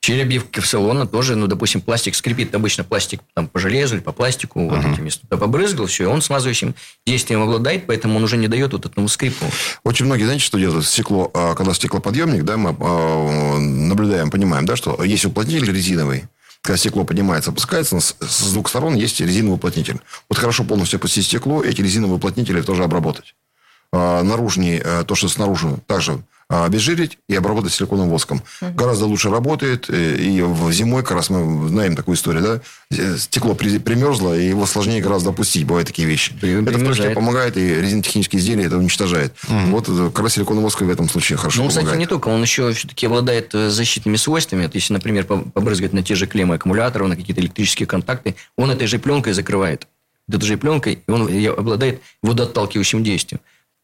через обивки в салона тоже, ну, допустим, пластик скрипит, обычно пластик там по железу или по пластику, вот эти места. Побрызгал, все, и он смазывающим действием обладает, поэтому он уже не дает вот этому скрипу. Очень многие, знаете, что делают? Стекло, а, когда стеклоподъемник, да, мы а, наблюдаем, понимаем, да, что есть уплотнитель резиновый, когда стекло поднимается, опускается, с, двух сторон есть резиновый уплотнитель. Вот хорошо полностью опустить стекло, эти резиновые уплотнители тоже обработать. А, наружнее, а, то, что снаружи, также а, обезжирить и обработать силиконовым воском. Гораздо лучше работает. э, И в зимой, как раз мы знаем такую историю, да, э, стекло при- примерзло, и его сложнее гораздо опустить. Бывают такие вещи. При- Это в том числе примерзает. помогает, и резинотехнические изделия это уничтожает. Вот э, как раз силиконовый воск в этом случае хорошо Ну, кстати, помогает. не только, он еще все-таки обладает э, защитными свойствами. Вот если, например, по- побрызгать на те же клеммы аккумуляторов, на какие-то электрические контакты, он этой же пленкой закрывает. Вот этой же пленкой, и он обладает водоотталкивающим действием.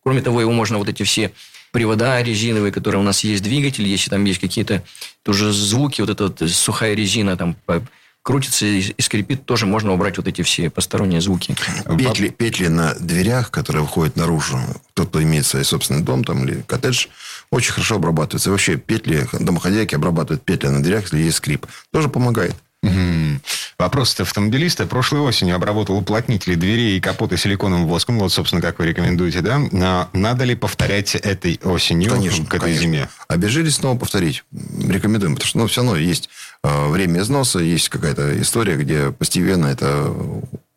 Кроме того, его можно вот эти все привода резиновые, которые у нас есть, двигатель, если там есть какие-то тоже звуки, вот эта вот сухая резина там крутится и, скрипит, тоже можно убрать вот эти все посторонние звуки. Петли, петли на дверях, которые выходят наружу, тот, кто имеет свой собственный дом там, или коттедж, очень хорошо обрабатываются. Вообще петли, домохозяйки обрабатывают петли на дверях, если есть скрип. Тоже помогает. Вопрос от автомобилиста. Прошлой осенью обработал уплотнители дверей и капота силиконовым воском. Вот, собственно, как вы рекомендуете, да? Но надо ли повторять этой осенью Конечно, к этой конечно. зиме? Обезжирить снова повторить. Рекомендуем, потому что ну, все равно есть э, время износа, есть какая-то история, где постепенно это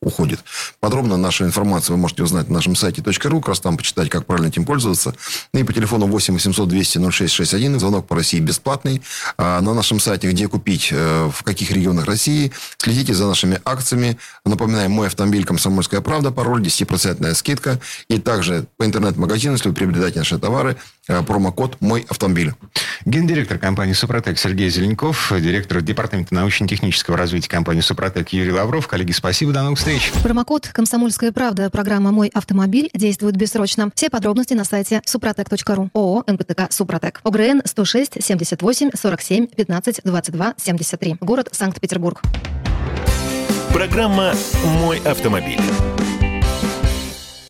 уходит. Подробно нашу информацию вы можете узнать на нашем сайте .ру, как раз там почитать, как правильно этим пользоваться. И по телефону 8 800 200 0661, звонок по России бесплатный. А на нашем сайте, где купить, э, в каких регионах России, следите за нашими акциями. Напоминаем, мой автомобиль «Комсомольская правда», пароль, 10% скидка. И также по интернет-магазину, если вы приобретаете наши товары, промокод «Мой автомобиль». Гендиректор компании «Супротек» Сергей Зеленков, директор департамента научно-технического развития компании «Супротек» Юрий Лавров. Коллеги, спасибо, до новых встреч. Промокод «Комсомольская правда» программа «Мой автомобиль» действует бессрочно. Все подробности на сайте супротек.ру. ООО «НПТК Супротек». ОГРН 106 78 47 15 22 73. Город Санкт-Петербург. Программа «Мой автомобиль».